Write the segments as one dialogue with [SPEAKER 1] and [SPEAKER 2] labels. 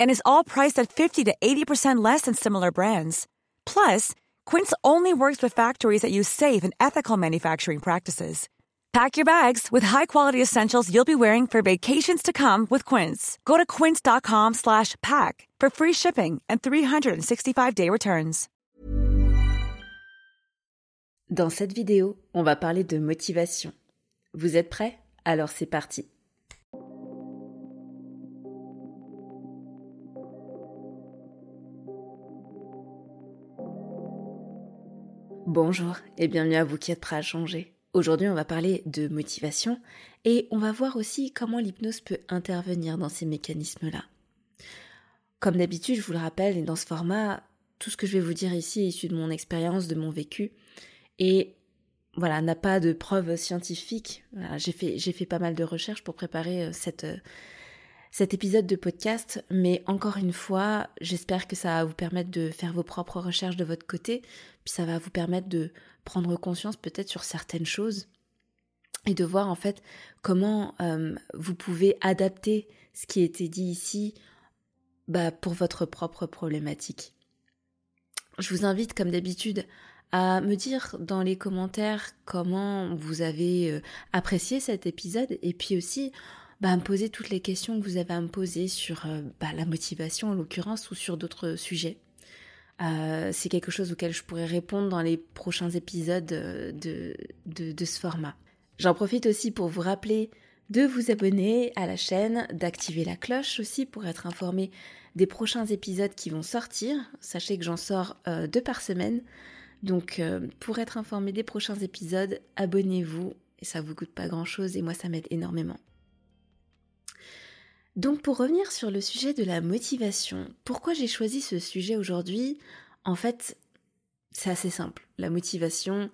[SPEAKER 1] And is all priced at 50 to 80% less than similar brands. Plus, Quince only works with factories that use safe and ethical manufacturing practices. Pack your bags with high-quality essentials you'll be wearing for vacations to come with Quince. Go to quince.com slash pack for free shipping and 365-day returns.
[SPEAKER 2] Dans cette vidéo, on va parler de motivation. Vous êtes prêts Alors c'est parti. Bonjour et bienvenue à vous qui êtes prêts à changer. Aujourd'hui, on va parler de motivation et on va voir aussi comment l'hypnose peut intervenir dans ces mécanismes-là. Comme d'habitude, je vous le rappelle, et dans ce format, tout ce que je vais vous dire ici est issu de mon expérience, de mon vécu et voilà, n'a pas de preuves scientifiques. j'ai fait, pas mal de recherches pour préparer euh, cette, euh, cet épisode de podcast, mais encore une fois, j'espère que ça va vous permettre de faire vos propres recherches de votre côté, puis ça va vous permettre de prendre conscience peut-être sur certaines choses et de voir en fait comment euh, vous pouvez adapter ce qui a été dit ici bah, pour votre propre problématique. Je vous invite comme d'habitude à me dire dans les commentaires comment vous avez euh, apprécié cet épisode et puis aussi bah, me poser toutes les questions que vous avez à me poser sur euh, bah, la motivation en l'occurrence ou sur d'autres sujets. Euh, c'est quelque chose auquel je pourrais répondre dans les prochains épisodes de, de, ce format. J'en profite aussi pour vous rappeler de vous abonner à la chaîne, d'activer la cloche aussi pour être informé des prochains épisodes qui vont sortir. Sachez que j'en sors euh, deux par semaine. Donc pour être informé des prochains épisodes, abonnez-vous et ça vous coûte pas grand chose et moi ça m'aide énormément. Donc pour revenir sur le sujet de la motivation, pourquoi j'ai choisi ce sujet aujourd'hui? En fait, c'est assez simple. La motivation,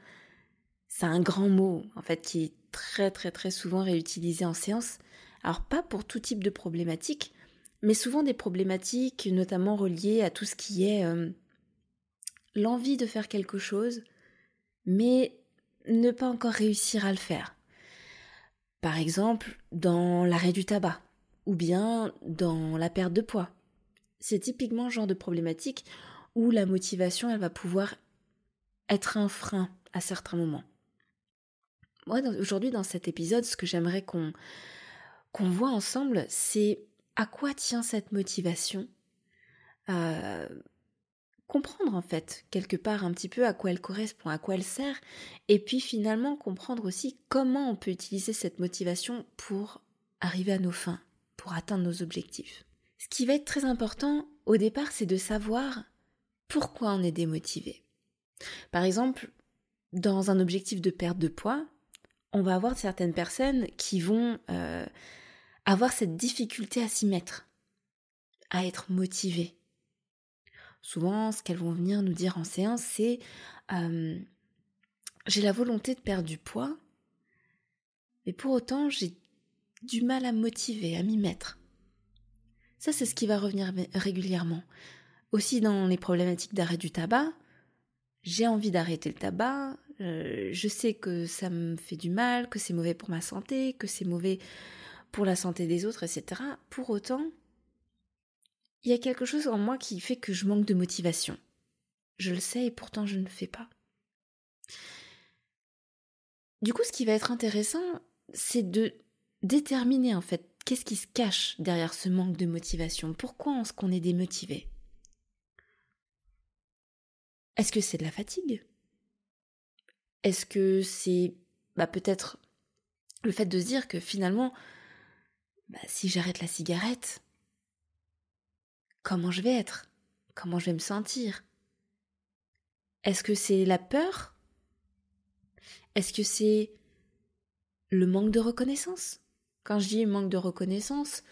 [SPEAKER 2] c'est un grand mot en fait qui est très très très souvent réutilisé en séance. Alors pas pour tout type de problématiques, mais souvent des problématiques notamment reliées à tout ce qui est euh, l'envie de faire quelque chose, mais ne pas encore réussir à le faire. Par exemple, dans l'arrêt du tabac ou bien dans la perte de poids. C'est typiquement le genre de problématique où la motivation, elle va pouvoir être un frein à certains moments. Moi, aujourd'hui, dans cet épisode, ce que j'aimerais qu'on qu'on voit ensemble, c'est à quoi tient cette motivation, euh, comprendre en fait quelque part un petit peu à quoi elle correspond, à quoi elle sert, et puis finalement comprendre aussi comment on peut utiliser cette motivation pour arriver à nos fins, pour atteindre nos objectifs. Ce qui va être très important au départ, c'est de savoir pourquoi on est démotivé. Par exemple, dans un objectif de perte de poids, on va avoir certaines personnes qui vont euh, avoir cette difficulté à s'y mettre, à être motivées. Souvent, ce qu'elles vont venir nous dire en séance, c'est euh, j'ai la volonté de perdre du poids, mais pour autant, j'ai du mal à motiver, à m'y mettre. Ça, c'est ce qui va revenir régulièrement. Aussi dans les problématiques d'arrêt du tabac, j'ai envie d'arrêter le tabac, euh, je sais que ça me fait du mal, que c'est mauvais pour ma santé, que c'est mauvais pour la santé des autres, etc. Pour autant, il y a quelque chose en moi qui fait que je manque de motivation. Je le sais et pourtant je ne le fais pas. Du coup, ce qui va être intéressant, c'est de déterminer en fait qu'est-ce qui se cache derrière ce manque de motivation? Pourquoi est-ce qu'on est démotivé? Est-ce que c'est de la fatigue? Est-ce que c'est bah, peut-être le fait de se dire que finalement, bah, si j'arrête la cigarette, comment je vais être? Comment je vais me sentir? Est-ce que c'est la peur? Est-ce que c'est le manque de reconnaissance? Quand je dis manque de reconnaissance,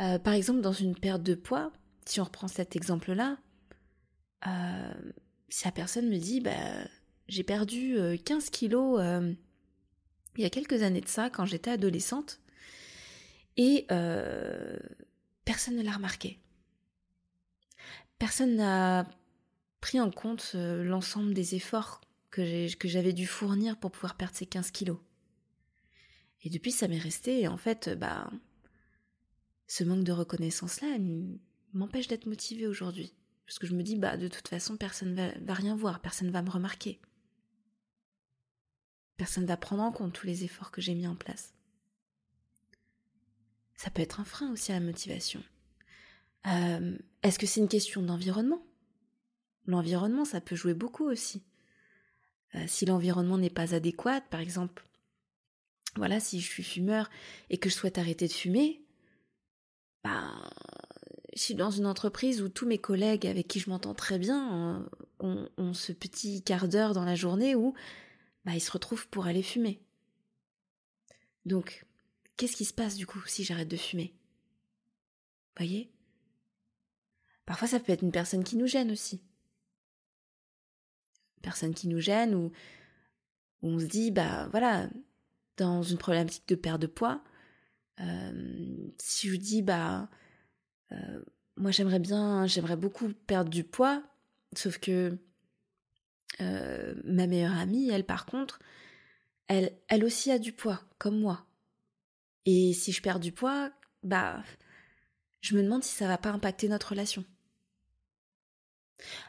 [SPEAKER 2] euh, par exemple dans une perte de poids, si on reprend cet exemple-là, euh, si la personne me dit bah, j'ai perdu 15 euh, kilos il y a quelques années de ça quand j'étais adolescente et personne ne l'a remarqué. Personne n'a pris en compte l'ensemble des efforts que j'avais dû fournir pour pouvoir perdre ces 15 kilos. Et depuis, ça m'est resté, et en fait, bah, ce manque de reconnaissance-là m'empêche d'être motivée aujourd'hui. Parce que je me dis, bah, de toute façon, personne va, va rien voir, personne va me remarquer. Personne va prendre en compte tous les efforts que j'ai mis en place. Ça peut être un frein aussi à la motivation. Euh, est-ce que c'est une question d'environnement? L'environnement, ça peut jouer beaucoup aussi. Euh, si l'environnement n'est pas adéquat, par exemple, voilà, si je suis fumeur et que je souhaite arrêter de fumer, bah, je suis dans une entreprise où tous mes collègues avec qui je m'entends très bien ont, ce petit quart d'heure dans la journée où bah, ils se retrouvent pour aller fumer. Donc, qu'est-ce qui se passe du coup si j'arrête de fumer? Voyez? Parfois, ça peut être une personne qui nous gêne aussi. Une personne qui nous gêne ou on se dit, bah voilà, dans une problématique de perte de poids, euh, si je dis bah euh, moi j'aimerais bien, j'aimerais beaucoup perdre du poids, sauf que euh, ma meilleure amie, elle par contre, elle, elle aussi a du poids, comme moi. Et si je perds du poids, bah je me demande si ça va pas impacter notre relation.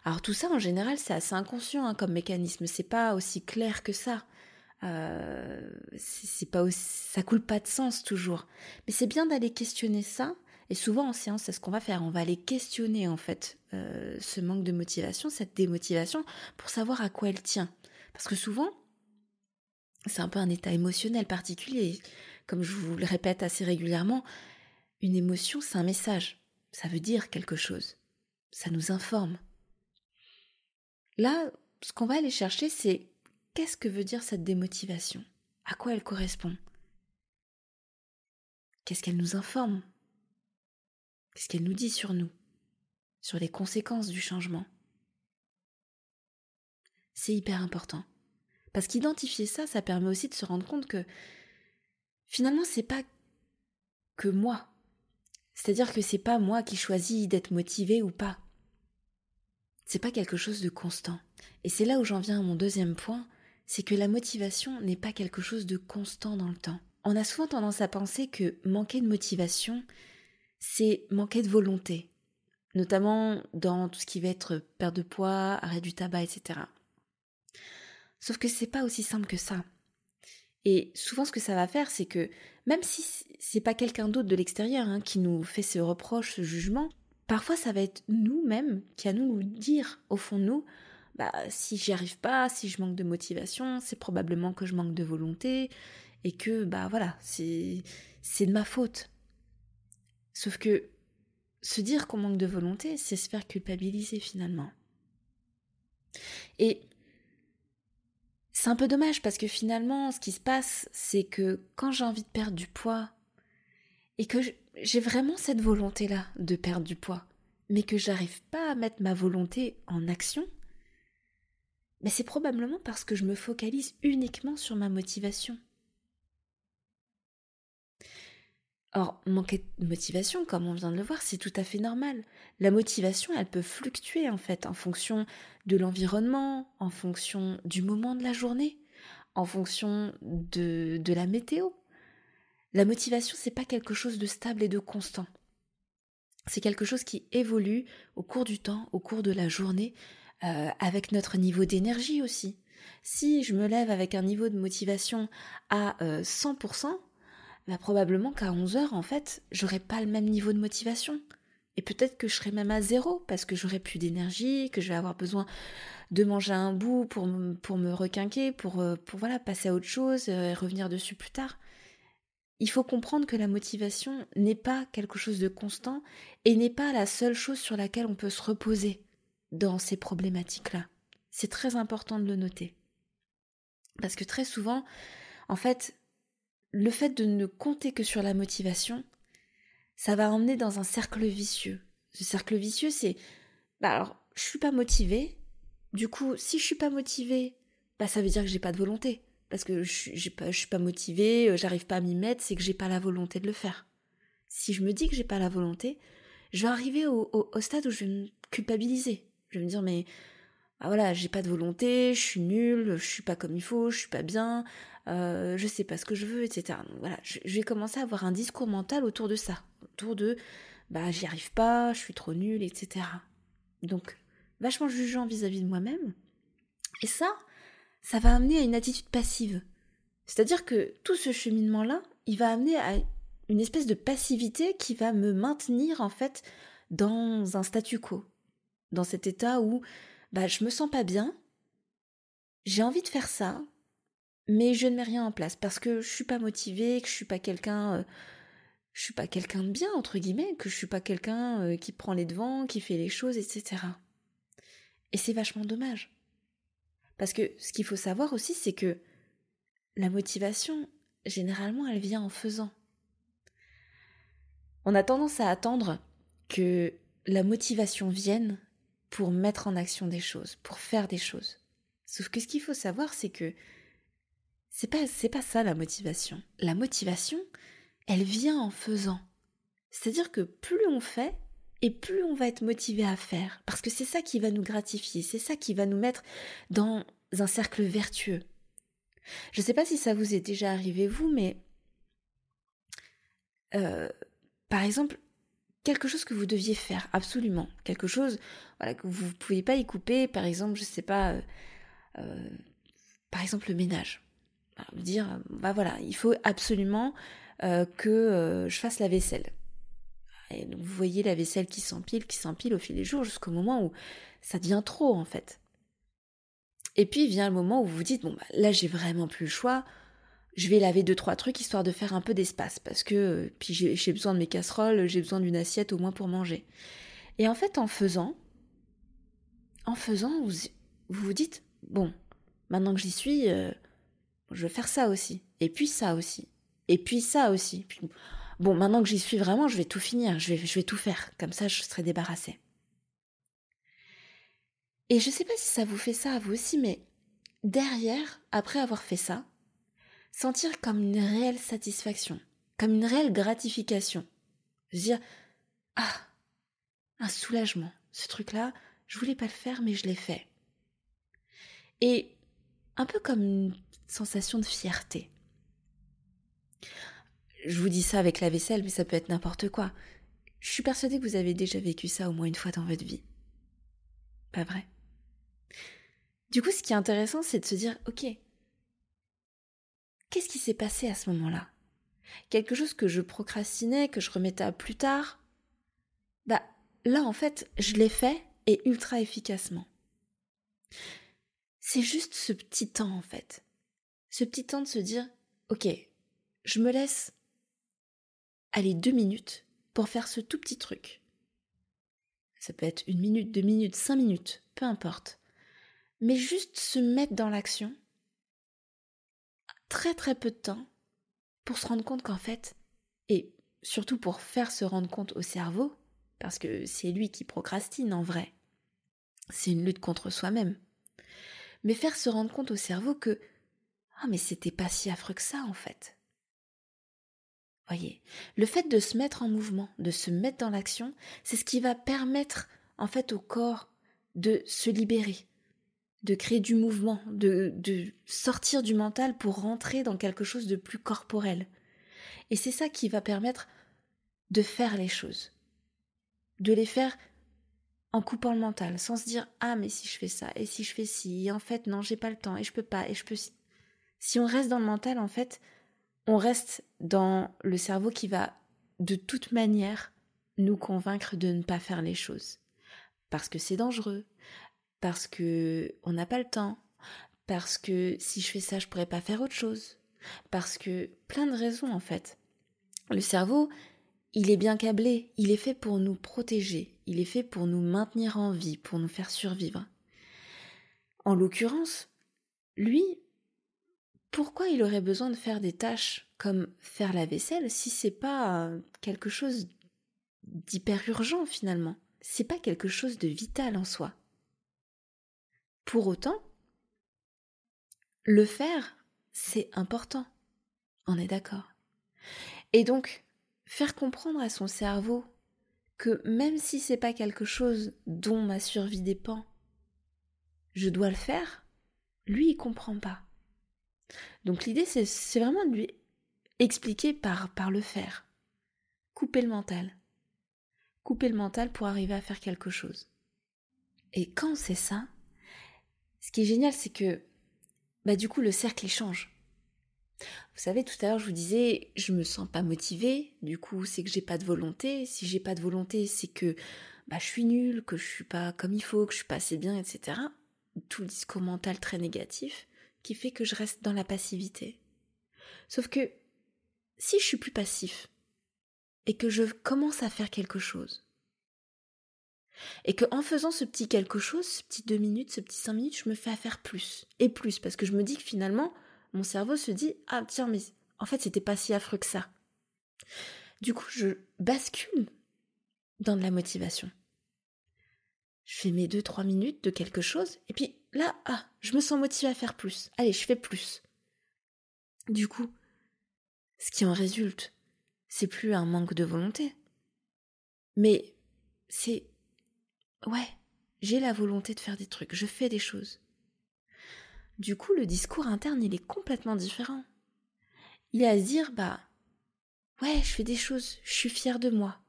[SPEAKER 2] Alors tout ça en général c'est assez inconscient hein, comme mécanisme, c'est pas aussi clair que ça. Euh, c'est pas aussi, ça coule pas de sens toujours. Mais c'est bien d'aller questionner ça. Et souvent en séance, c'est ce qu'on va faire. On va aller questionner en fait euh, ce manque de motivation, cette démotivation, pour savoir à quoi elle tient. Parce que souvent, c'est un peu un état émotionnel particulier. Comme je vous le répète assez régulièrement, une émotion, c'est un message. Ça veut dire quelque chose. Ça nous informe. Là, ce qu'on va aller chercher, c'est Qu'est-ce que veut dire cette démotivation? À quoi elle correspond? Qu'est-ce qu'elle nous informe? Qu'est-ce qu'elle nous dit sur nous? Sur les conséquences du changement? C'est hyper important. Parce qu'identifier ça, ça permet aussi de se rendre compte que finalement, c'est pas que moi. C'est-à-dire que c'est pas moi qui choisis d'être motivé ou pas. C'est pas quelque chose de constant. Et c'est là où j'en viens à mon deuxième point, c'est que la motivation n'est pas quelque chose de constant dans le temps. On a souvent tendance à penser que manquer de motivation, c'est manquer de volonté, notamment dans tout ce qui va être perte de poids, arrêt du tabac, etc. Sauf que c'est pas aussi simple que ça. Et souvent, ce que ça va faire, c'est que même si c'est pas quelqu'un d'autre de l'extérieur hein, qui nous fait ce reproche, ce jugement, parfois ça va être nous-mêmes qui à nous dire au fond de nous, bah, si j'y arrive pas, si je manque de motivation, c'est probablement que je manque de volonté et que, bah voilà, c'est, c'est de ma faute. Sauf que se dire qu'on manque de volonté, c'est se faire culpabiliser finalement. Et c'est un peu dommage parce que finalement, ce qui se passe, c'est que quand j'ai envie de perdre du poids et que j'ai vraiment cette volonté-là de perdre du poids, mais que j'arrive pas à mettre ma volonté en action, mais c'est probablement parce que je me focalise uniquement sur ma motivation. Or, manquer de motivation, comme on vient de le voir, c'est tout à fait normal. La motivation, elle peut fluctuer en fait en fonction de l'environnement, en fonction du moment de la journée, en fonction de, de la météo. La motivation, c'est pas quelque chose de stable et de constant. C'est quelque chose qui évolue au cours du temps, au cours de la journée, euh, avec notre niveau d'énergie aussi. Si je me lève avec un niveau de motivation à 100%, euh, bah probablement qu'à 11 heures, en fait, j'aurai pas le même niveau de motivation. Et peut-être que je serai même à zéro parce que j'aurai plus d'énergie, que je vais avoir besoin de manger un bout pour, pour me requinquer, pour, euh, pour voilà, passer à autre chose et revenir dessus plus tard. Il faut comprendre que la motivation n'est pas quelque chose de constant et n'est pas la seule chose sur laquelle on peut se reposer dans ces problématiques-là. C'est très important de le noter. Parce que très souvent, en fait, le fait de ne compter que sur la motivation, ça va emmener dans un cercle vicieux. Ce cercle vicieux, c'est bah alors, je suis pas motivée. Du coup, si je suis pas motivée, bah ça veut dire que j'ai pas de volonté. Parce que je, pas, je suis pas motivée, euh, j'arrive pas à m'y mettre, c'est que j'ai pas la volonté de le faire. Si je me dis que j'ai pas la volonté, je vais arriver au, au, stade où je vais me culpabiliser. Je vais me dire, mais bah voilà, j'ai pas de volonté, je suis nulle, je suis pas comme il faut, je suis pas bien, euh, je sais pas ce que je veux, etc. Donc voilà, je, je, vais commencer à avoir un discours mental autour de ça, autour de bah j'y arrive pas, je suis trop nulle, etc. Donc vachement jugeant vis-à-vis de moi-même. Et ça, ça va amener à une attitude passive. C'est-à-dire que tout ce cheminement-là, il va amener à une espèce de passivité qui va me maintenir en fait dans un statu quo, dans cet état où bah je me sens pas bien, j'ai envie de faire ça, mais je ne mets rien en place parce que je suis pas motivée, que je suis pas quelqu'un, euh, je suis pas quelqu'un de bien entre guillemets, que je suis pas quelqu'un euh, qui prend les devants, qui fait les choses, etc. Et c'est vachement dommage. Parce que ce qu'il faut savoir aussi, c'est que la motivation, généralement, elle vient en faisant. On a tendance à attendre que la motivation vienne pour mettre en action des choses, pour faire des choses. Sauf que ce qu'il faut savoir, c'est que c'est pas, c'est pas ça la motivation. La motivation, elle vient en faisant. C'est-à-dire que plus on fait, et plus on va être motivé à faire, parce que c'est ça qui va nous gratifier, c'est ça qui va nous mettre dans un cercle vertueux. Je ne sais pas si ça vous est déjà arrivé vous, mais euh, par exemple, quelque chose que vous deviez faire absolument, quelque chose voilà que vous ne pouviez pas y couper, par exemple, je ne sais pas, euh, euh, par exemple le ménage. Vous dire, bah voilà, il faut absolument que je fasse la vaisselle. Et vous voyez la vaisselle qui s'empile, qui s'empile au fil des jours, jusqu'au moment où ça devient trop en fait. Et puis vient le moment où vous vous dites, bon, bah, là j'ai vraiment plus le choix, je vais laver deux, trois trucs histoire de faire un peu d'espace, parce que euh, puis j'ai besoin de mes casseroles, j'ai besoin d'une assiette au moins pour manger. Et en fait, en faisant, en faisant, vous vous, dites, bon, maintenant que j'y suis, euh, je vais faire ça aussi, et puis ça aussi, et puis ça aussi. Bon, maintenant que j'y suis vraiment, je vais tout finir, je vais, je vais tout faire, comme ça je serai débarrassée. Et je ne sais pas si ça vous fait ça à vous aussi, mais derrière, après avoir fait ça, sentir comme une réelle satisfaction, comme une réelle gratification. Se dire Ah, un soulagement. Ce truc-là, je voulais pas le faire, mais je l'ai fait. Et un peu comme une sensation de fierté. Je vous dis ça avec la vaisselle, mais ça peut être n'importe quoi. Je suis persuadée que vous avez déjà vécu ça au moins une fois dans votre vie. Pas vrai? Du coup, ce qui est intéressant, c'est de se dire, ok, qu'est-ce qui s'est passé à ce moment-là? Quelque chose que je procrastinais, que je remettais à plus tard? Bah, là, en fait, je l'ai fait et ultra efficacement. C'est juste ce petit temps, en fait. Ce petit temps de se dire, ok, je me laisse aller deux minutes pour faire ce tout petit truc. Ça peut être une minute, deux minutes, cinq minutes, peu importe mais juste se mettre dans l'action, très très peu de temps, pour se rendre compte qu'en fait, et surtout pour faire se rendre compte au cerveau, parce que c'est lui qui procrastine en vrai, c'est une lutte contre soi-même, mais faire se rendre compte au cerveau que ah mais c'était pas si affreux que ça en fait. Voyez, le fait de se mettre en mouvement, de se mettre dans l'action, c'est ce qui va permettre en fait au corps de se libérer, de créer du mouvement, de, de sortir du mental pour rentrer dans quelque chose de plus corporel. Et c'est ça qui va permettre de faire les choses, de les faire en coupant le mental, sans se dire ah mais si je fais ça et si je fais ci, et en fait non j'ai pas le temps et je peux pas et je peux. Si on reste dans le mental en fait, on reste dans le cerveau qui va de toute manière nous convaincre de ne pas faire les choses parce que c'est dangereux, parce que on n'a pas le temps, parce que si je fais ça, je pourrais pas faire autre chose, parce que plein de raisons en fait. Le cerveau, il est bien câblé, il est fait pour nous protéger, il est fait pour nous maintenir en vie, pour nous faire survivre. En l'occurrence, lui, pourquoi il aurait besoin de faire des tâches comme faire la vaisselle si c'est pas euh, quelque chose d'hyper urgent finalement? C'est pas quelque chose de vital en soi. Pour autant, le faire, c'est important. On est d'accord. Et donc, faire comprendre à son cerveau que même si c'est pas quelque chose dont ma survie dépend, je dois le faire, lui il comprend pas. Donc l'idée c'est vraiment de lui expliquer par, par le faire. Couper le mental. Couper le mental pour arriver à faire quelque chose. Et quand c'est ça, ce qui est génial c'est que bah du coup le cercle il change. Vous savez, tout à l'heure, je vous disais, je me sens pas motivée, du coup, c'est que j'ai pas de volonté. Si j'ai pas de volonté, c'est que bah, je suis nulle, que je suis pas comme il faut, que je suis pas assez bien, etc. Tout le discours mental très négatif qui fait que je reste dans la passivité. Sauf que si je suis plus passif et que je commence à faire quelque chose, et que en faisant ce petit quelque chose, ce petit deux minutes, ce petit cinq minutes, je me fais à faire plus et plus parce que je me dis que finalement mon cerveau se dit Ah, tiens, mais en fait, c'était pas si affreux que ça. Du coup, je bascule dans de la motivation. Je fais mes deux, trois minutes de quelque chose, et puis là, ah, je me sens motivée à faire plus. Allez, je fais plus. Du coup, ce qui en résulte, c'est plus un manque de volonté. Mais c'est. Ouais, j'ai la volonté de faire des trucs, je fais des choses. Du coup, le discours interne, il est complètement différent. Il est à se dire, bah, ouais, je fais des choses, je suis fière de moi.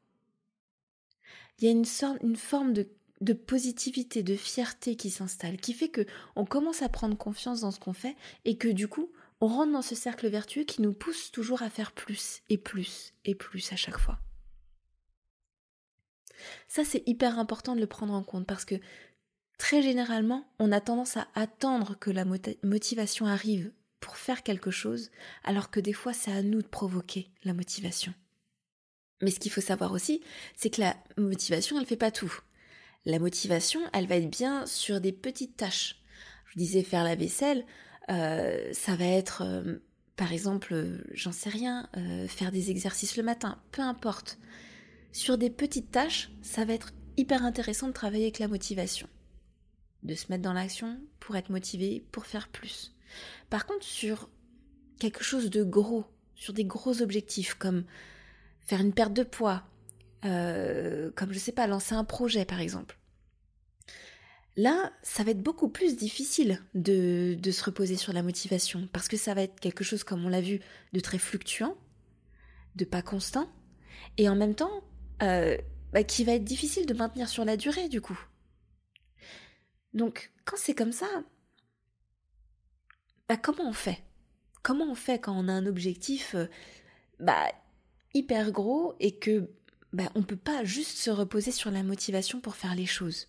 [SPEAKER 2] Il y a une, sorte, une forme de, de positivité, de fierté qui s'installe, qui fait que on commence à prendre confiance dans ce qu'on fait et que du coup, on rentre dans ce cercle vertueux qui nous pousse toujours à faire plus et plus et plus à chaque fois. Ça, c'est hyper important de le prendre en compte parce que Très généralement, on a tendance à attendre que la motivation arrive pour faire quelque chose, alors que des fois c'est à nous de provoquer la motivation. Mais ce qu'il faut savoir aussi, c'est que la motivation, elle ne fait pas tout. La motivation, elle va être bien sur des petites tâches. Je vous disais faire la vaisselle, euh, ça va être, euh, par exemple, euh, j'en sais rien, faire des exercices le matin, peu importe. Sur des petites tâches, ça va être hyper intéressant de travailler avec la motivation de se mettre dans l'action pour être motivé, pour faire plus. Par contre, sur quelque chose de gros, sur des gros objectifs comme faire une perte de poids, euh, comme je sais pas, lancer un projet par exemple. Là, ça va être beaucoup plus difficile de, se reposer sur la motivation parce que ça va être quelque chose, comme on l'a vu, de très fluctuant, de pas constant, et en même temps, euh, bah, qui va être difficile de maintenir sur la durée du coup. Donc, quand c'est comme ça, bah, comment on fait? Comment on fait quand on a un objectif euh, bah, hyper gros et que bah, on peut pas juste se reposer sur la motivation pour faire les choses?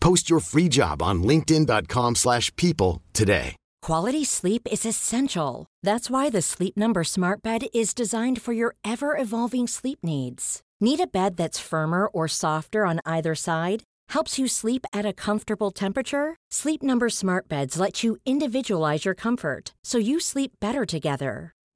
[SPEAKER 3] Post your free job on linkedin.com slash people today.
[SPEAKER 4] Quality sleep is essential. That's why the Sleep Number Smart Bed is designed for your ever-evolving sleep needs. Need a bed that's firmer or softer on either side? helps you sleep at a comfortable temperature? Sleep Number smart beds let you individualize your comfort so you sleep better together.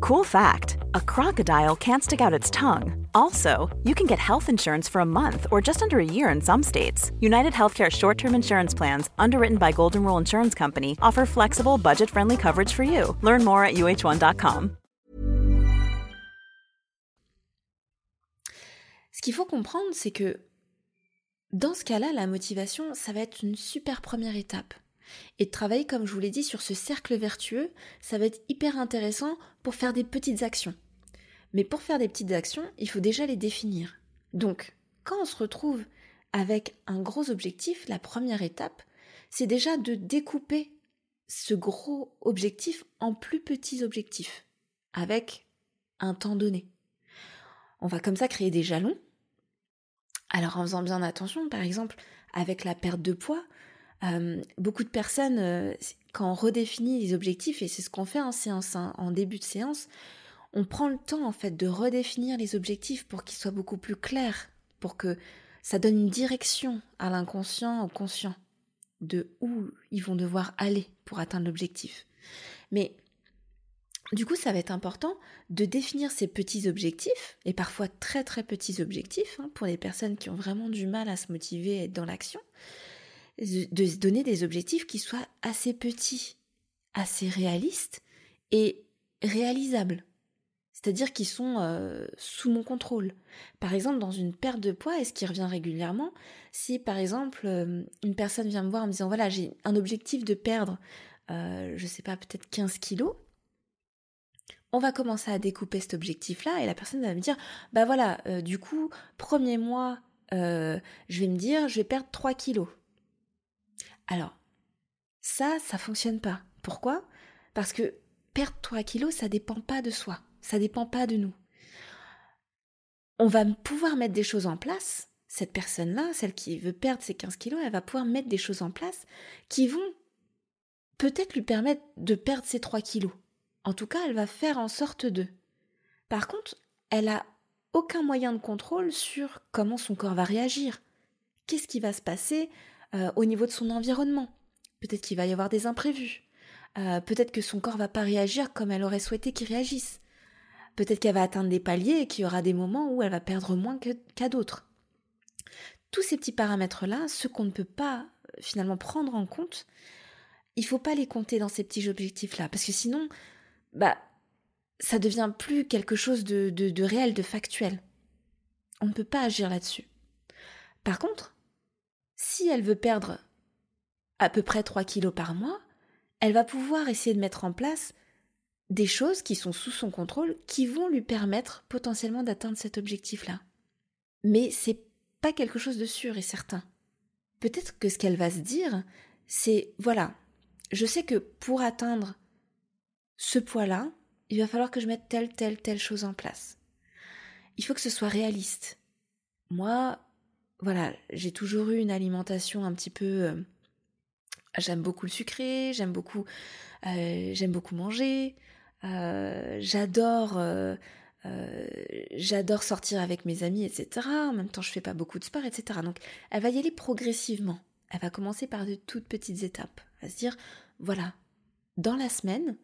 [SPEAKER 1] Cool fact a crocodile can't stick out its tongue. Also, you can get health insurance for a month or just under a year in some states. United Healthcare short term insurance plans, underwritten by Golden Rule Insurance Company, offer flexible, budget friendly coverage for you. Learn more at uh1.com.
[SPEAKER 2] Ce qu'il faut comprendre, c'est que dans ce cas-là, la motivation, ça va être une super première étape. Et travailler, comme je vous l'ai dit, sur ce cercle vertueux, ça va être hyper intéressant pour faire des petites actions. Mais pour faire des petites actions, il faut déjà les définir. Donc, quand on se retrouve avec un gros objectif, la première étape, c'est déjà de découper ce gros objectif en plus petits objectifs, avec un temps donné. On va comme ça créer des jalons. Alors en faisant bien attention, par exemple, avec la perte de poids, euh, beaucoup de personnes, euh, quand on redéfinit les objectifs, et c'est ce qu'on fait en séance, hein, en début de séance, on prend le temps en fait de redéfinir les objectifs pour qu'ils soient beaucoup plus clairs, pour que ça donne une direction à l'inconscient, au conscient, de où ils vont devoir aller pour atteindre l'objectif. Mais du coup, ça va être important de définir ces petits objectifs, et parfois très très petits objectifs, hein, pour les personnes qui ont vraiment du mal à se motiver et être dans l'action, de se donner des objectifs qui soient assez petits, assez réalistes et réalisables. C'est-à-dire qui sont euh, sous mon contrôle. Par exemple, dans une perte de poids, et ce qui revient régulièrement, si par exemple euh, une personne vient me voir en me disant voilà j'ai un objectif de perdre, euh, je sais pas, peut-être 15 kilos, on va commencer à découper cet objectif-là et la personne va me dire bah voilà, du coup, premier mois, je vais me dire je vais perdre 3 kilos. Alors, ça, ça fonctionne pas. Pourquoi? Parce que perdre 3 kilos, ça dépend pas de soi, ça dépend pas de nous. On va pouvoir mettre des choses en place. Cette personne-là, celle qui veut perdre ses 15 kilos, elle va pouvoir mettre des choses en place qui vont peut-être lui permettre de perdre ses 3 kilos. En tout cas, elle va faire en sorte de. Par contre, elle a aucun moyen de contrôle sur comment son corps va réagir. Qu'est-ce qui va se passer? Euh, au niveau de son environnement. Peut-être qu'il va y avoir des imprévus. Euh, peut-être que son corps va pas réagir comme elle aurait souhaité qu'il réagisse. Peut-être qu'elle va atteindre des paliers et qu'il y aura des moments où elle va perdre moins qu'à d'autres. Tous ces petits paramètres-là, ceux qu'on ne peut pas finalement prendre en compte, il faut pas les compter dans ces petits objectifs-là, parce que sinon, bah, ça devient plus quelque chose de, de réel, de factuel. On ne peut pas agir là-dessus. Par contre, si elle veut perdre à peu près 3 kilos par mois, elle va pouvoir essayer de mettre en place des choses qui sont sous son contrôle qui vont lui permettre potentiellement d'atteindre cet objectif-là. Mais c'est pas quelque chose de sûr et certain. Peut-être que ce qu'elle va se dire, c'est voilà, je sais que pour atteindre ce poids-là, il va falloir que je mette telle, telle, telle chose en place. Il faut que ce soit réaliste. Moi, voilà, j'ai toujours eu une alimentation un petit peu. Euh, j'aime beaucoup le sucré, j'aime beaucoup, euh, j'aime beaucoup manger, euh, j'adore, j'adore sortir avec mes amis, etc. En même temps, je fais pas beaucoup de sport, etc. Donc, elle va y aller progressivement. Elle va commencer par de toutes petites étapes. Elle va se dire, voilà, dans la semaine,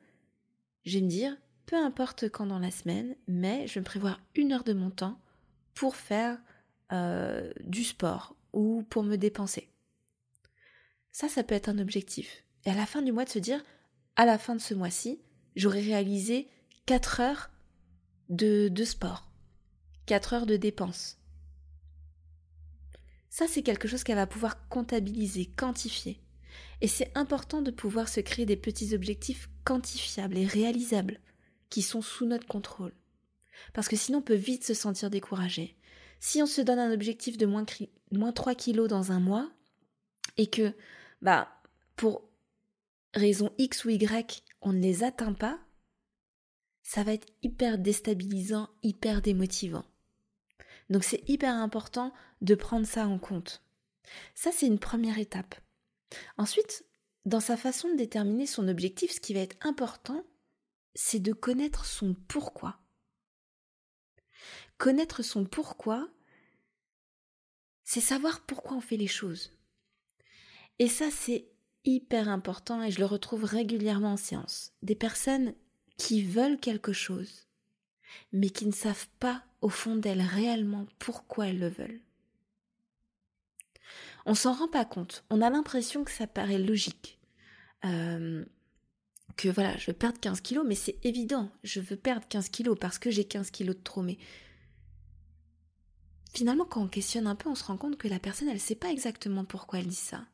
[SPEAKER 2] je vais me dire, peu importe quand dans la semaine, mais je vais me prévoir une heure de mon temps pour faire euh, du sport ou pour me dépenser. Ça, ça peut être un objectif. Et à la fin du mois, de se dire, à la fin de ce mois-ci, j'aurai réalisé 4 heures de, de sport, 4 heures de dépenses. Ça, c'est quelque chose qu'elle va pouvoir comptabiliser, quantifier. Et c'est important de pouvoir se créer des petits objectifs quantifiables et réalisables qui sont sous notre contrôle. Parce que sinon on peut vite se sentir découragé. Si on se donne un objectif de moins, 3 kilos dans un mois, et que, bah, pour raison X ou Y, on ne les atteint pas, ça va être hyper déstabilisant, hyper démotivant. Donc c'est hyper important de prendre ça en compte. Ça, c'est une première étape. Ensuite, dans sa façon de déterminer son objectif, ce qui va être important, c'est de connaître son pourquoi. Connaître son pourquoi, c'est savoir pourquoi on fait les choses. Et ça, c'est hyper important et je le retrouve régulièrement en séance. Des personnes qui veulent quelque chose, mais qui ne savent pas au fond d'elles réellement pourquoi elles le veulent. On s'en rend pas compte, on a l'impression que ça paraît logique. Euh, que voilà, je veux perdre 15 kilos, mais c'est évident, je veux perdre 15 kilos parce que j'ai 15 kilos de trop, mais finalement, quand on questionne un peu, on se rend compte que la personne, elle sait pas exactement pourquoi elle dit ça.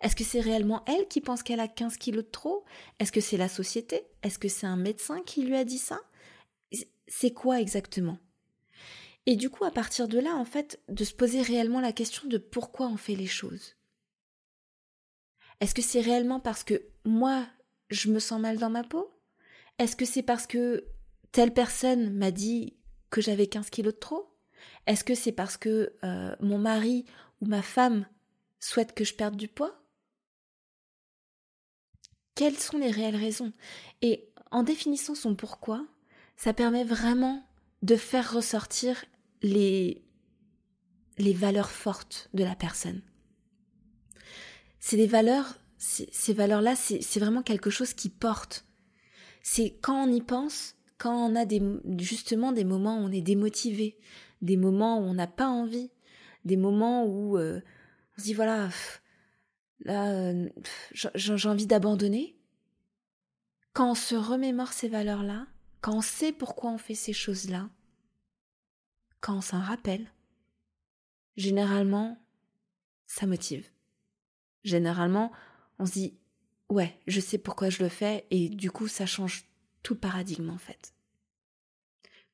[SPEAKER 2] Est-ce que c'est réellement elle qui pense qu'elle a 15 kilos de trop? Est-ce que c'est la société? Est-ce que c'est un médecin qui lui a dit ça? C'est quoi exactement? Et du coup, à partir de là, en fait, de se poser réellement la question de pourquoi on fait les choses. Est-ce que c'est réellement parce que moi, je me sens mal dans ma peau? Est-ce que c'est parce que telle personne m'a dit que j'avais 15 kilos de trop? Est-ce que c'est parce que euh, mon mari ou ma femme souhaite que je perde du poids? Quelles sont les réelles raisons? Et en définissant son pourquoi, ça permet vraiment de faire ressortir les, valeurs fortes de la personne. C'est des valeurs ces valeurs-là, c'est vraiment quelque chose qui porte. C'est quand on y pense, quand on a justement des moments où on est démotivé, des moments où on n'a pas envie, des moments où euh, on se dit voilà, là, euh, j'ai envie d'abandonner. Quand on se remémore ces valeurs-là, quand on sait pourquoi on fait ces choses-là, quand on s'en rappelle, généralement, ça motive. Généralement, on se dit ouais, je sais pourquoi je le fais et du coup ça change tout paradigme en fait.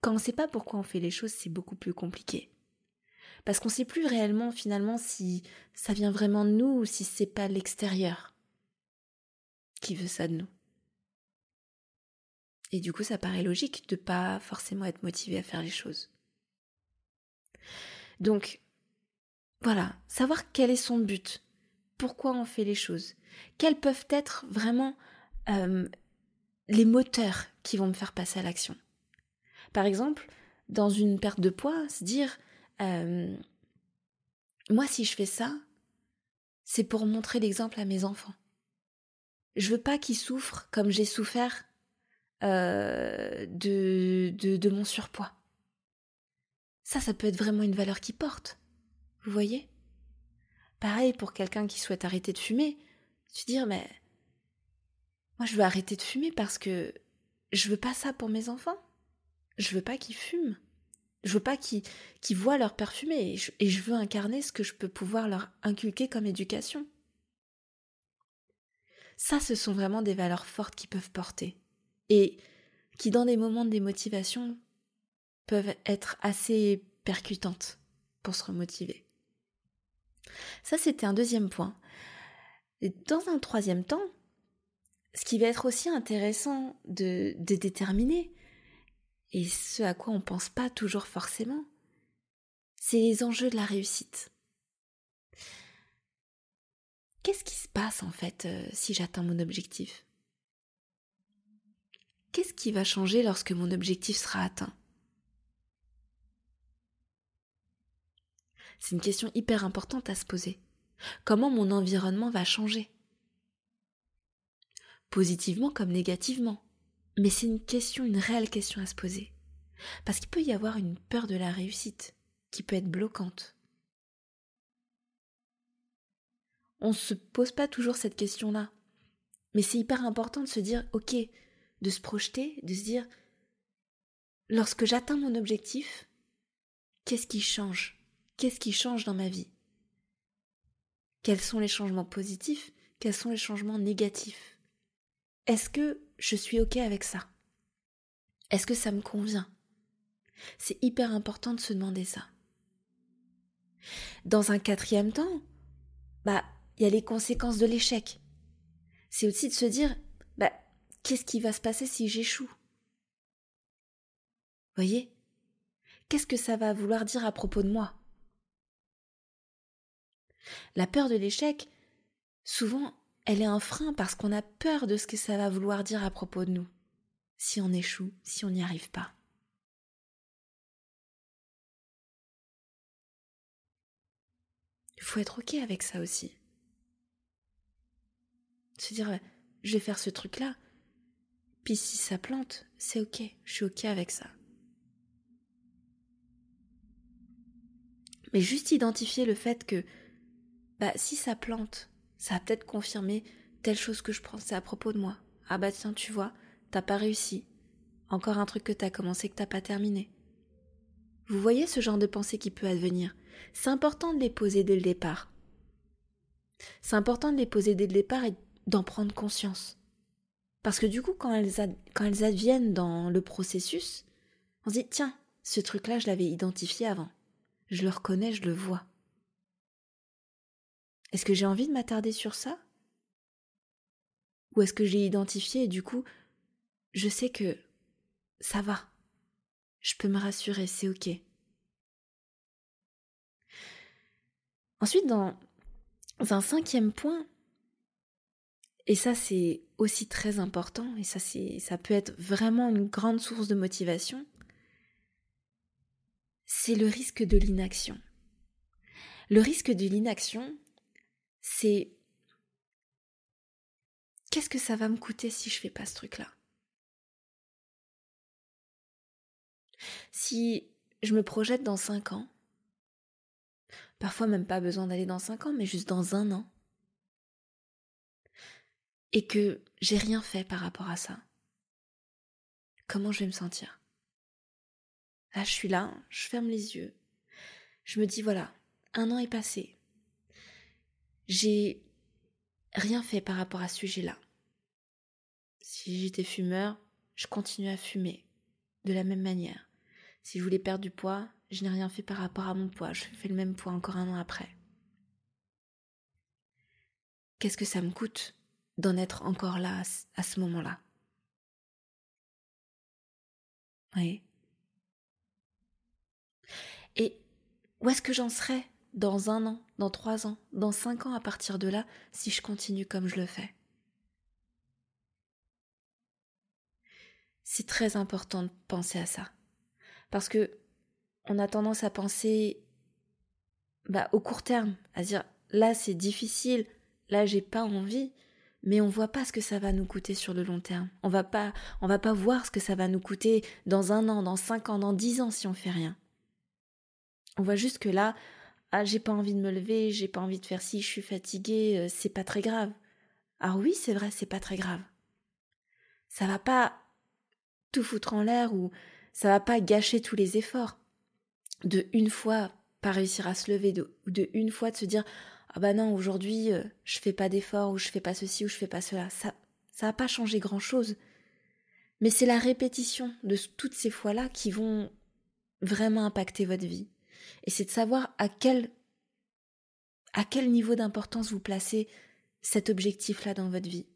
[SPEAKER 2] Quand on ne sait pas pourquoi on fait les choses, c'est beaucoup plus compliqué. Parce qu'on ne sait plus réellement finalement si ça vient vraiment de nous ou si c'est pas l'extérieur qui veut ça de nous. Et du coup, ça paraît logique de pas forcément être motivé à faire les choses. Donc, voilà, savoir quel est son but, pourquoi on fait les choses, quels peuvent être vraiment euh, les moteurs qui vont me faire passer à l'action. Par exemple, dans une perte de poids, se dire moi si je fais ça, c'est pour montrer l'exemple à mes enfants. Je veux pas qu'ils souffrent comme j'ai souffert euh, de, de, de mon surpoids. Ça, ça peut être vraiment une valeur qui porte. Vous voyez? Pareil pour quelqu'un qui souhaite arrêter de fumer, se dire mais moi je veux arrêter de fumer parce que je veux pas ça pour mes enfants. Je veux pas qu'ils fument. Je veux pas qu'ils voient leur père fumer et je, veux incarner ce que je peux pouvoir leur inculquer comme éducation. Ça, ce sont vraiment des valeurs fortes qui peuvent porter et qui, dans des moments de démotivation, peuvent être assez percutantes pour se remotiver. Ça, c'était un deuxième point. Dans un troisième temps, ce qui va être aussi intéressant de déterminer, et ce à quoi on ne pense pas toujours forcément, c'est les enjeux de la réussite. Qu'est-ce qui se passe en fait euh, si j'atteins mon objectif? Qu'est-ce qui va changer lorsque mon objectif sera atteint? C'est une question hyper importante à se poser. Comment mon environnement va changer? Positivement comme négativement. Mais c'est une question, une réelle question à se poser. Parce qu'il peut y avoir une peur de la réussite qui peut être bloquante. On ne se pose pas toujours cette question-là. Mais c'est hyper important de se dire, ok, de se projeter, de se dire, lorsque j'atteins mon objectif, qu'est-ce qui change? Qu'est-ce qui change dans ma vie? Quels sont les changements positifs? Quels sont les changements négatifs? Est-ce que je suis OK avec ça? Est-ce que ça me convient? C'est hyper important de se demander ça. Dans un quatrième temps, bah, il y a les conséquences de l'échec. C'est aussi de se dire, bah, qu'est-ce qui va se passer si j'échoue? Voyez? Qu'est-ce que ça va vouloir dire à propos de moi? La peur de l'échec, souvent, elle est un frein parce qu'on a peur de ce que ça va vouloir dire à propos de nous, si on échoue, si on n'y arrive pas. Il faut être OK avec ça aussi. Se dire, je vais faire ce truc-là. Puis si ça plante, c'est ok, je suis ok avec ça. Mais juste identifier le fait que bah si ça plante, ça a peut-être confirmé telle chose que je pensais à propos de moi. Ah bah tiens, tu vois, t'as pas réussi. Encore un truc que t'as commencé que t'as pas terminé. Vous voyez ce genre de pensée qui peut advenir. C'est important de les poser dès le départ. C'est important de les poser dès le départ et d'en prendre conscience. Parce que du coup, quand elles, quand elles adviennent dans le processus, on se dit, tiens, ce truc-là, je l'avais identifié avant. Je le reconnais, je le vois. Est-ce que j'ai envie de m'attarder sur ça? Ou est-ce que j'ai identifié et du coup, je sais que ça va. Je peux me rassurer, c'est ok. Ensuite, dans un cinquième point, et ça c'est aussi très important, et ça, ça peut être vraiment une grande source de motivation, c'est le risque de l'inaction. Le risque de l'inaction, c'est qu'est-ce que ça va me coûter si je fais pas ce truc-là? Si je me projette dans cinq ans, parfois même pas besoin d'aller dans cinq ans, mais juste dans un an, et que j'ai rien fait par rapport à ça, comment je vais me sentir? Là, je suis là, je ferme les yeux, je me dis voilà, un an est passé, j'ai rien fait par rapport à ce sujet-là. Si j'étais fumeur, je continue à fumer de la même manière. Si je voulais perdre du poids, je n'ai rien fait par rapport à mon poids, je fais le même poids encore un an après. Qu'est-ce que ça me coûte d'en être encore là à ce moment-là? Oui. Et où est-ce que j'en serais dans un an, dans trois ans, dans cinq ans à partir de là, si je continue comme je le fais C'est très important de penser à ça. Parce que on a tendance à penser bah, au court terme, à dire là c'est difficile, là j'ai pas envie, mais on voit pas ce que ça va nous coûter sur le long terme. On va pas, on va pas voir ce que ça va nous coûter dans un an, dans cinq ans, dans dix ans si on fait rien. On voit juste que là, ah j'ai pas envie de me lever, j'ai pas envie de faire ci, je suis fatiguée, euh, c'est pas très grave. Ah oui, c'est vrai, c'est pas très grave. Ça va pas tout foutre en l'air ou ça va pas gâcher tous les efforts. De une fois pas réussir à se lever, ou de une fois de se dire ah bah non aujourd'hui euh, je fais pas d'efforts ou je fais pas ceci ou je fais pas cela, ça ça va pas changer grand chose. Mais c'est la répétition de toutes ces fois-là qui vont vraiment impacter votre vie. Et c'est de savoir à quel à quel niveau d'importance vous placez cet objectif-là dans votre vie.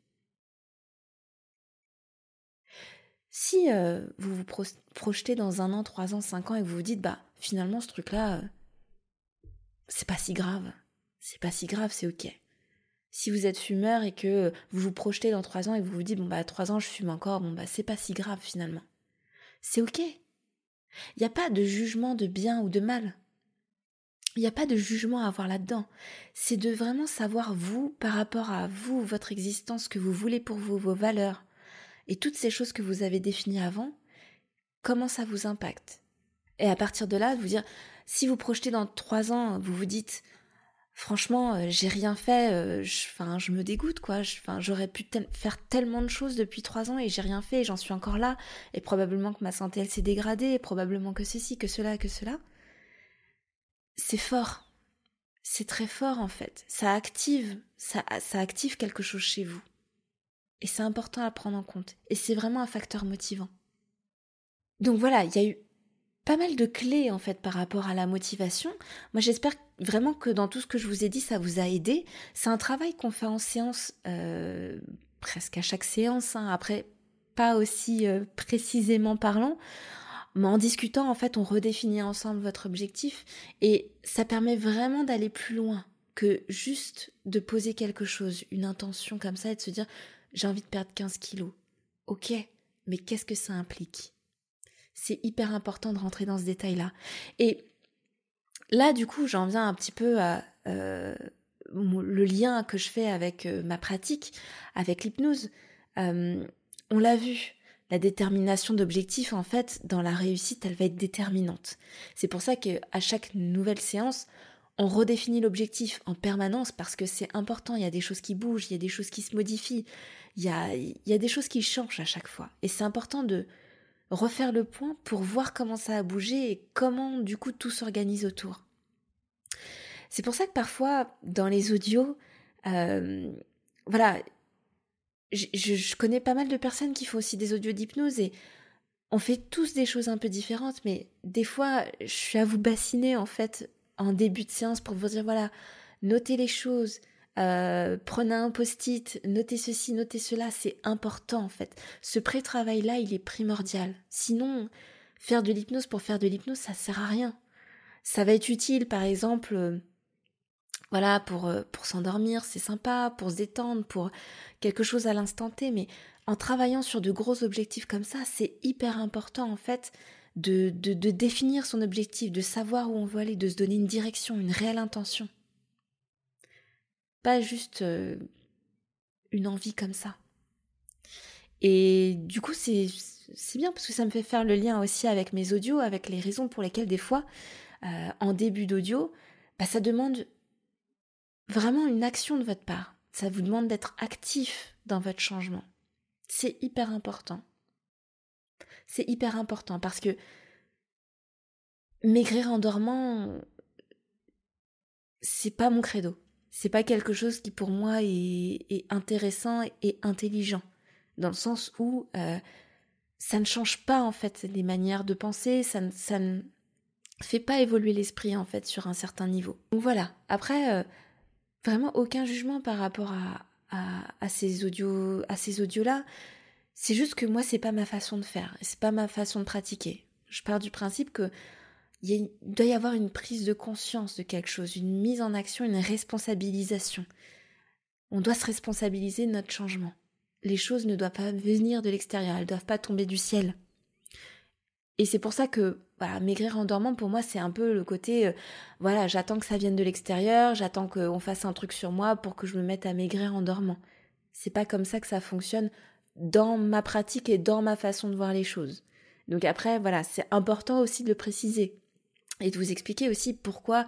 [SPEAKER 2] Si euh, vous vous projetez dans un an, trois ans, cinq ans et que vous vous dites, bah finalement ce truc-là, euh, c'est pas si grave, c'est pas si grave, c'est ok. Si vous êtes fumeur et que vous vous projetez dans trois ans et que vous vous dites, bon bah trois ans je fume encore, bon bah c'est pas si grave finalement. C'est ok. Il n'y a pas de jugement de bien ou de mal. Il n'y a pas de jugement à avoir là-dedans. C'est de vraiment savoir vous, par rapport à vous, votre existence, ce que vous voulez pour vous, vos valeurs, et toutes ces choses que vous avez définies avant, comment ça vous impacte Et à partir de là, vous dire, si vous projetez dans trois ans, vous vous dites, franchement, euh, j'ai rien fait, euh, je, me dégoûte, quoi. J'aurais pu faire tellement de choses depuis trois ans et j'ai rien fait et j'en suis encore là. Et probablement que ma santé, elle s'est dégradée, probablement que ceci, que cela, que cela. C'est fort. C'est très fort, en fait. Ça active, ça active quelque chose chez vous. Et c'est important à prendre en compte. Et c'est vraiment un facteur motivant. Donc voilà, il y a eu pas mal de clés en fait par rapport à la motivation. Moi j'espère vraiment que dans tout ce que je vous ai dit, ça vous a aidé. C'est un travail qu'on fait en séance euh, presque à chaque séance. Hein. Après, pas aussi euh, précisément parlant. Mais en discutant, en fait, on redéfinit ensemble votre objectif et ça permet vraiment d'aller plus loin que juste de poser quelque chose, une intention comme ça et de se dire j'ai envie de perdre 15 kilos. Ok, mais qu'est-ce que ça implique? C'est hyper important de rentrer dans ce détail-là. Et là, du coup, j'en viens un petit peu à euh, le lien que je fais avec euh, ma pratique, avec l'hypnose. Euh, on l'a vu, la détermination d'objectifs, en fait, dans la réussite, elle va être déterminante. C'est pour ça que à chaque nouvelle séance, on redéfinit l'objectif en permanence parce que c'est important. Il y a des choses qui bougent, il y a des choses qui se modifient, il y a, il y a des choses qui changent à chaque fois. Et c'est important de refaire le point pour voir comment ça a bougé et comment, du coup, tout s'organise autour. C'est pour ça que parfois, dans les audios, euh, voilà, je, je, connais pas mal de personnes qui font aussi des audios d'hypnose et on fait tous des choses un peu différentes, mais des fois, je suis à vous bassiner en fait en début de séance pour vous dire voilà, notez les choses, euh, prenez un post-it, notez ceci, notez cela, c'est important en fait. Ce pré-travail-là, il est primordial. Sinon, faire de l'hypnose pour faire de l'hypnose, ça sert à rien. Ça va être utile, par exemple, euh, voilà, pour, euh, pour s'endormir, c'est sympa, pour se détendre, pour quelque chose à l'instant T, mais en travaillant sur de gros objectifs comme ça, c'est hyper important en fait de, de, de, définir son objectif, de savoir où on veut aller, de se donner une direction, une réelle intention. Pas juste euh, une envie comme ça. Et du coup, c'est bien parce que ça me fait faire le lien aussi avec mes audios, avec les raisons pour lesquelles des fois, euh, en début d'audio, bah, ça demande vraiment une action de votre part. Ça vous demande d'être actif dans votre changement. C'est hyper important. C'est hyper important parce que maigrir en dormant, c'est pas mon credo. C'est pas quelque chose qui pour moi est, intéressant et intelligent. Dans le sens où euh, ça ne change pas en fait les manières de penser, ça ne, ça ne fait pas évoluer l'esprit en fait sur un certain niveau. Donc voilà. Après, euh, vraiment aucun jugement par rapport à, à, ces audios à ces audios là c'est juste que moi c'est pas ma façon de faire c'est pas ma façon de pratiquer je pars du principe que il doit y avoir une prise de conscience de quelque chose une mise en action une responsabilisation on doit se responsabiliser de notre changement les choses ne doivent pas venir de l'extérieur elles doivent pas tomber du ciel et c'est pour ça que maigrir en dormant, pour moi, c'est un peu le côté, euh, voilà, j'attends que ça vienne de l'extérieur, j'attends qu'on fasse un truc sur moi pour que je me mette à maigrir en dormant. C'est pas comme ça que ça fonctionne dans ma pratique et dans ma façon de voir les choses. Donc après, voilà, c'est important aussi de le préciser et de vous expliquer aussi pourquoi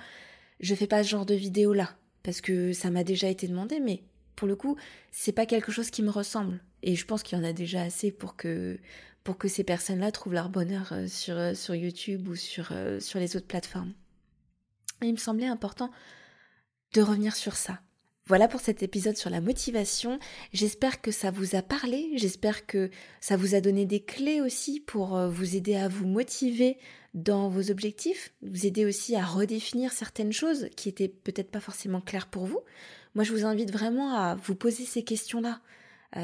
[SPEAKER 2] je fais pas ce genre de vidéo là, parce que ça m'a déjà été demandé, mais pour le coup, c'est pas quelque chose qui me ressemble. Et je pense qu'il y en a déjà assez pour que pour que ces personnes-là trouvent leur bonheur euh, sur, euh, sur YouTube ou sur, euh, sur les autres plateformes. il me semblait important de revenir sur ça. Voilà pour cet épisode sur la motivation. J'espère que ça vous a parlé, j'espère que ça vous a donné des clés aussi pour vous aider à vous motiver dans vos objectifs, vous aider aussi à redéfinir certaines choses qui étaient peut-être pas forcément claires pour vous. Moi, je vous invite vraiment à vous poser ces questions-là.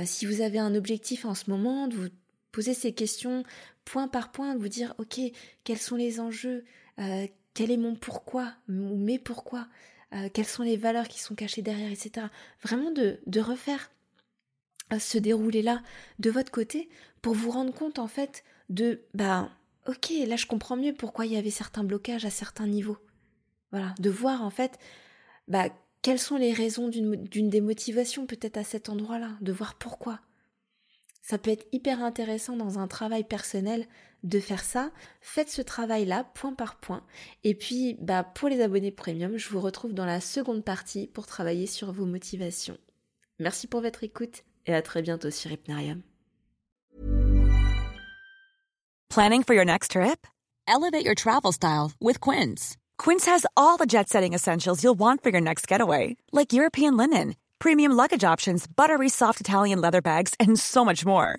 [SPEAKER 2] si vous avez un objectif en ce moment, de vous poser ces questions point par point, vous dire, ok, quels sont les enjeux, euh, quel est mon pourquoi, ou mes pourquoi, euh, quelles sont les valeurs qui sont cachées derrière, etc. Vraiment de, de refaire euh, ce déroulé-là de votre côté pour vous rendre compte en fait de, bah, ok, là je comprends mieux pourquoi il y avait certains blocages à certains niveaux. Voilà, de voir en fait, bah, quelles sont les raisons d'une démotivation peut-être à cet endroit-là, de voir pourquoi. Ça peut être hyper intéressant dans un travail personnel de faire ça. Faites ce travail-là point par point. Et puis, bah, pour les abonnés premium, je vous retrouve dans la seconde partie pour travailler sur vos motivations. Merci pour votre écoute et à très bientôt sur Hypnarium.
[SPEAKER 1] Planning for your next trip? Elevate your travel style with Quince. Quince has all the jet-setting essentials you'll want for your next getaway, like European linen premium luggage options, buttery soft Italian leather bags, and so much more.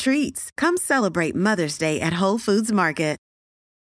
[SPEAKER 5] treats. Come celebrate Mother's Day at Whole Foods Market.